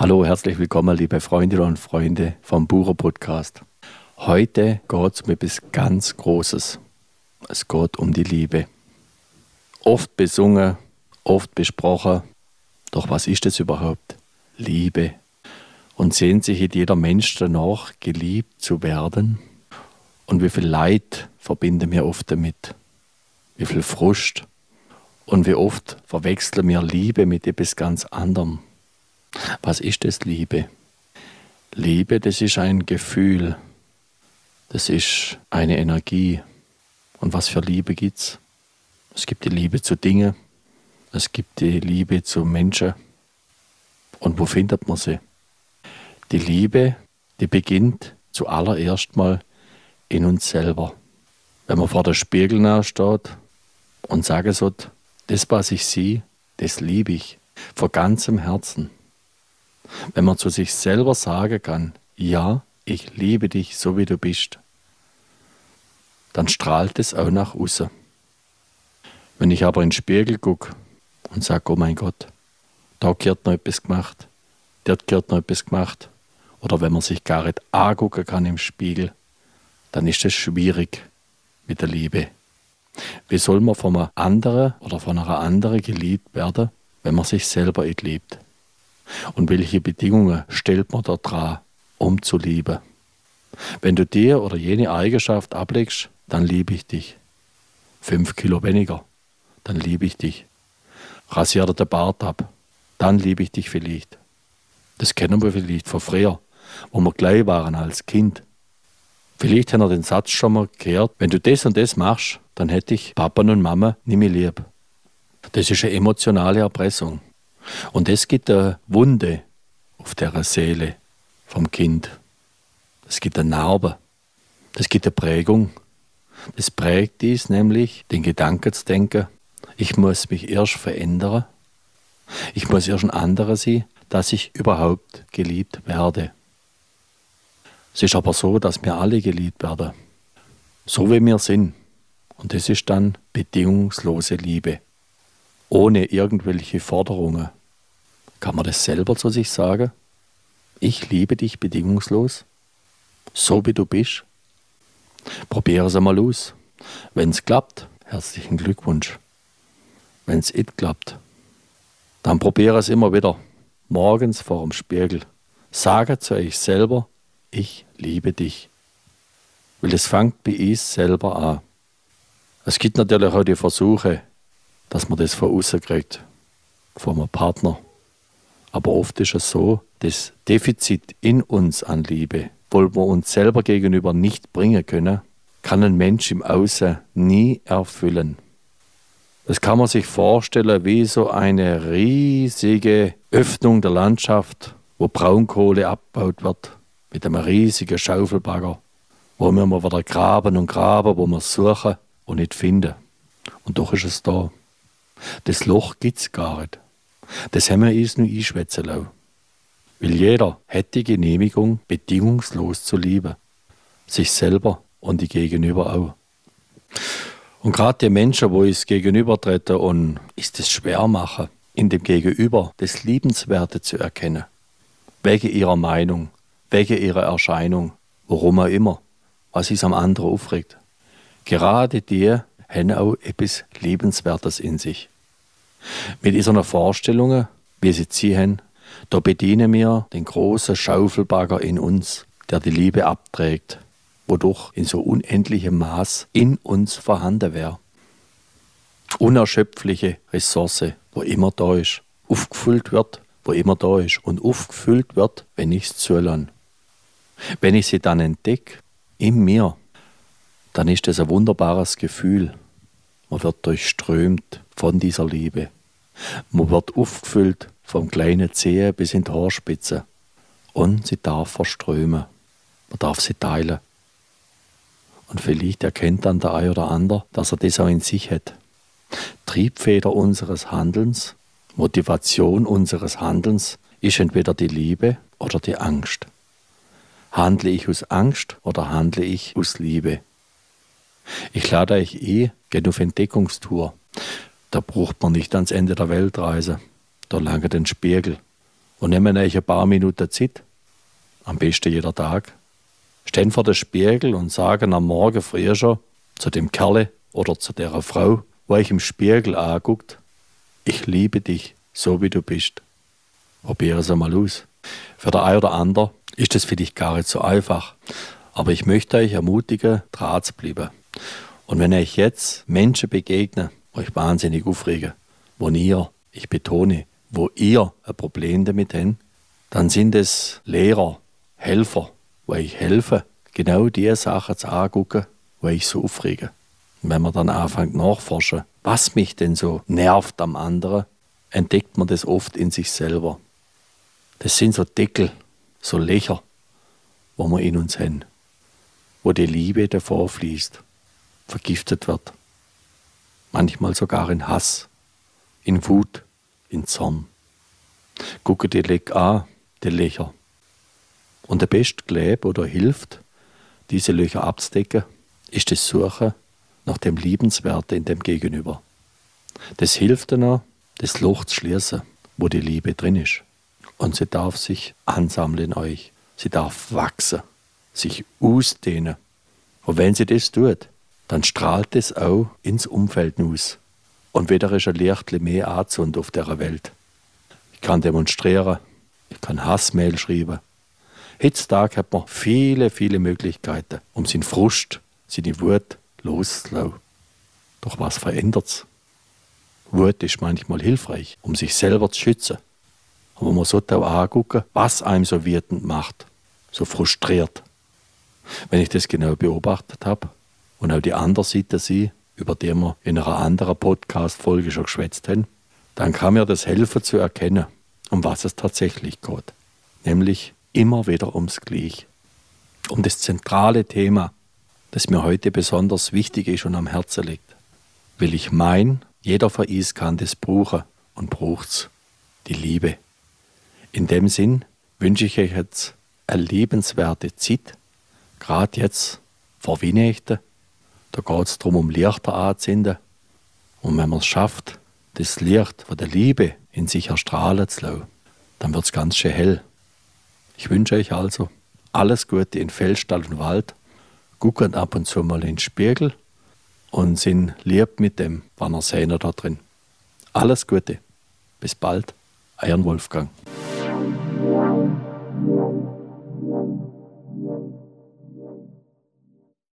Hallo, herzlich willkommen, liebe Freundinnen und Freunde vom Bucher Podcast. Heute geht es um etwas ganz Großes. Es geht um die Liebe. Oft besungen, oft besprochen. Doch was ist es überhaupt? Liebe. Und sehnt sich jeder Mensch danach, geliebt zu werden? Und wie viel Leid verbinden wir oft damit? Wie viel Frust? Und wie oft verwechseln wir Liebe mit etwas ganz anderem? Was ist es Liebe? Liebe, das ist ein Gefühl, das ist eine Energie. Und was für Liebe gibt's? Es gibt die Liebe zu Dingen, es gibt die Liebe zu Menschen. Und wo findet man sie? Die Liebe, die beginnt zuallererst mal in uns selber. Wenn man vor der Spiegel steht und sagen soll, das, was ich sehe, das liebe ich von ganzem Herzen. Wenn man zu sich selber sagen kann, ja, ich liebe dich so wie du bist, dann strahlt es auch nach außen. Wenn ich aber in den Spiegel gucke und sage, oh mein Gott, da gehört noch etwas gemacht, dort gehört noch etwas gemacht, oder wenn man sich gar nicht angucken kann im Spiegel, dann ist es schwierig mit der Liebe. Wie soll man von einem anderen oder von einer anderen geliebt werden, wenn man sich selber nicht liebt? Und welche Bedingungen stellt man da dran, um zu lieben? Wenn du dir oder jene Eigenschaft ablegst, dann liebe ich dich. Fünf Kilo weniger, dann liebe ich dich. Rasier dir den Bart ab, dann liebe ich dich vielleicht. Das kennen wir vielleicht von früher, wo wir gleich waren als Kind. Vielleicht haben wir den Satz schon mal gehört, wenn du das und das machst, dann hätte ich Papa und Mama nicht mehr lieb. Das ist eine emotionale Erpressung. Und es gibt eine Wunde auf der Seele vom Kind. Es gibt eine Narbe. Es gibt eine Prägung. Das prägt dies nämlich, den Gedanken zu denken, ich muss mich erst verändern. Ich muss erst ein anderer sein, dass ich überhaupt geliebt werde. Es ist aber so, dass wir alle geliebt werden. So wie wir sind. Und das ist dann bedingungslose Liebe. Ohne irgendwelche Forderungen. Kann man das selber zu sich sagen? Ich liebe dich bedingungslos, so wie du bist. Probiere es einmal aus. Wenn es klappt, herzlichen Glückwunsch. Wenn es nicht klappt, dann probiere es immer wieder. Morgens vor dem Spiegel. Sage zu euch selber, ich liebe dich. Weil es fängt bei uns selber an. Es gibt natürlich auch die Versuche, dass man das von außen kriegt, von einem Partner aber oft ist es so, das Defizit in uns an Liebe, obwohl wir uns selber gegenüber nicht bringen können, kann ein Mensch im Außen nie erfüllen. Das kann man sich vorstellen wie so eine riesige Öffnung der Landschaft, wo Braunkohle abgebaut wird, mit einem riesigen Schaufelbagger, wo wir immer wieder graben und graben, wo wir suchen und nicht finden. Und doch ist es da. Das Loch gibt es gar nicht. Das haben wir uns nur einschwätzen lassen. Weil jeder hat die Genehmigung, bedingungslos zu lieben. Sich selber und die Gegenüber auch. Und gerade die Menschen, wo es gegenübertreten und ist es schwer machen, in dem Gegenüber das Liebenswerte zu erkennen. Wegen ihrer Meinung, wegen ihrer Erscheinung, warum auch immer, was es am anderen aufregt. Gerade die haben auch etwas Liebenswertes in sich. Mit diesen Vorstellungen, wie sie ziehen, da bedienen wir den großen Schaufelbagger in uns, der die Liebe abträgt, wodurch in so unendlichem Maß in uns vorhanden wäre. Unerschöpfliche Ressource, wo immer da ist, aufgefüllt wird, wo immer da ist und aufgefüllt wird, wenn ich es zulange. Wenn ich sie dann entdecke, in mir, dann ist es ein wunderbares Gefühl. Man wird durchströmt von dieser Liebe. Man wird aufgefüllt vom kleinen Zehen bis in die Haarspitze. Und sie darf verströmen. Man darf sie teilen. Und vielleicht erkennt dann der ein oder andere, dass er das auch in sich hat. Triebfeder unseres Handelns, Motivation unseres Handelns ist entweder die Liebe oder die Angst. Handle ich aus Angst oder handle ich aus Liebe? Ich lade euch eh, geht auf Entdeckungstour. Da braucht man nicht ans Ende der Welt reisen. Da lange den Spiegel. und nehmen euch ein paar Minuten Zeit, am besten jeder Tag, stehen vor dem Spiegel und sagen am Morgen früh schon zu dem Kerle oder zu der Frau, wo euch im Spiegel anguckt, ich liebe dich, so wie du bist. Probiere es einmal aus. Für der eine oder andere ist das vielleicht gar nicht so einfach, aber ich möchte euch ermutigen, dran zu bleiben. Und wenn euch jetzt Menschen begegnen, euch wahnsinnig aufregen, wo ihr, ich betone, wo ihr ein Problem damit habt, dann sind es Lehrer, Helfer, wo ich helfe, genau die Sachen zu angucken, wo ich so aufrege. Und wenn man dann anfängt nachforschen, was mich denn so nervt am anderen, entdeckt man das oft in sich selber. Das sind so Deckel, so Löcher, wo wir in uns haben, wo die Liebe davor fließt vergiftet wird. Manchmal sogar in Hass, in Wut, in Zorn. Gucke die Leck an, die Löcher. Und der beste Gleb oder hilft, diese Löcher abzudecken, ist das Suchen nach dem Liebenswerte in dem Gegenüber. Das hilft dann das Loch zu schließen, wo die Liebe drin ist. Und sie darf sich ansammeln in euch. Sie darf wachsen, sich ausdehnen. Und wenn sie das tut, dann strahlt es auch ins Umfeld aus. Und wieder ist ein Licht mehr anzünd auf der Welt. Ich kann demonstrieren, ich kann Hassmail schreiben. Heutzutage hat man viele, viele Möglichkeiten, um seinen Frust, seine Wut loszulassen. Doch was verändert's? Wut ist manchmal hilfreich, um sich selber zu schützen. Aber man sollte auch angucken, was einem so wütend macht, so frustriert. Wenn ich das genau beobachtet habe, und auch die andere Seite sie, über die wir in einer anderen Podcast-Folge schon geschwätzt haben, dann kann mir das helfen zu erkennen, um was es tatsächlich geht. Nämlich immer wieder ums Gleich. Um das zentrale Thema, das mir heute besonders wichtig ist und am Herzen liegt. Will ich mein, jeder von uns kann das brauchen und braucht's, die Liebe. In dem Sinn wünsche ich euch jetzt eine liebenswerte Zeit, gerade jetzt vor Weihnachten, da geht es darum, um Lichter anzünden. Und wenn man es schafft, das Licht von der Liebe in sich erstrahlen zu lassen, dann wird es ganz schön hell. Ich wünsche euch also alles Gute in Feldstall und Wald. Gucken ab und zu mal in den Spiegel und sind lieb mit dem, wann er da drin. Alles Gute. Bis bald. Euer Wolfgang.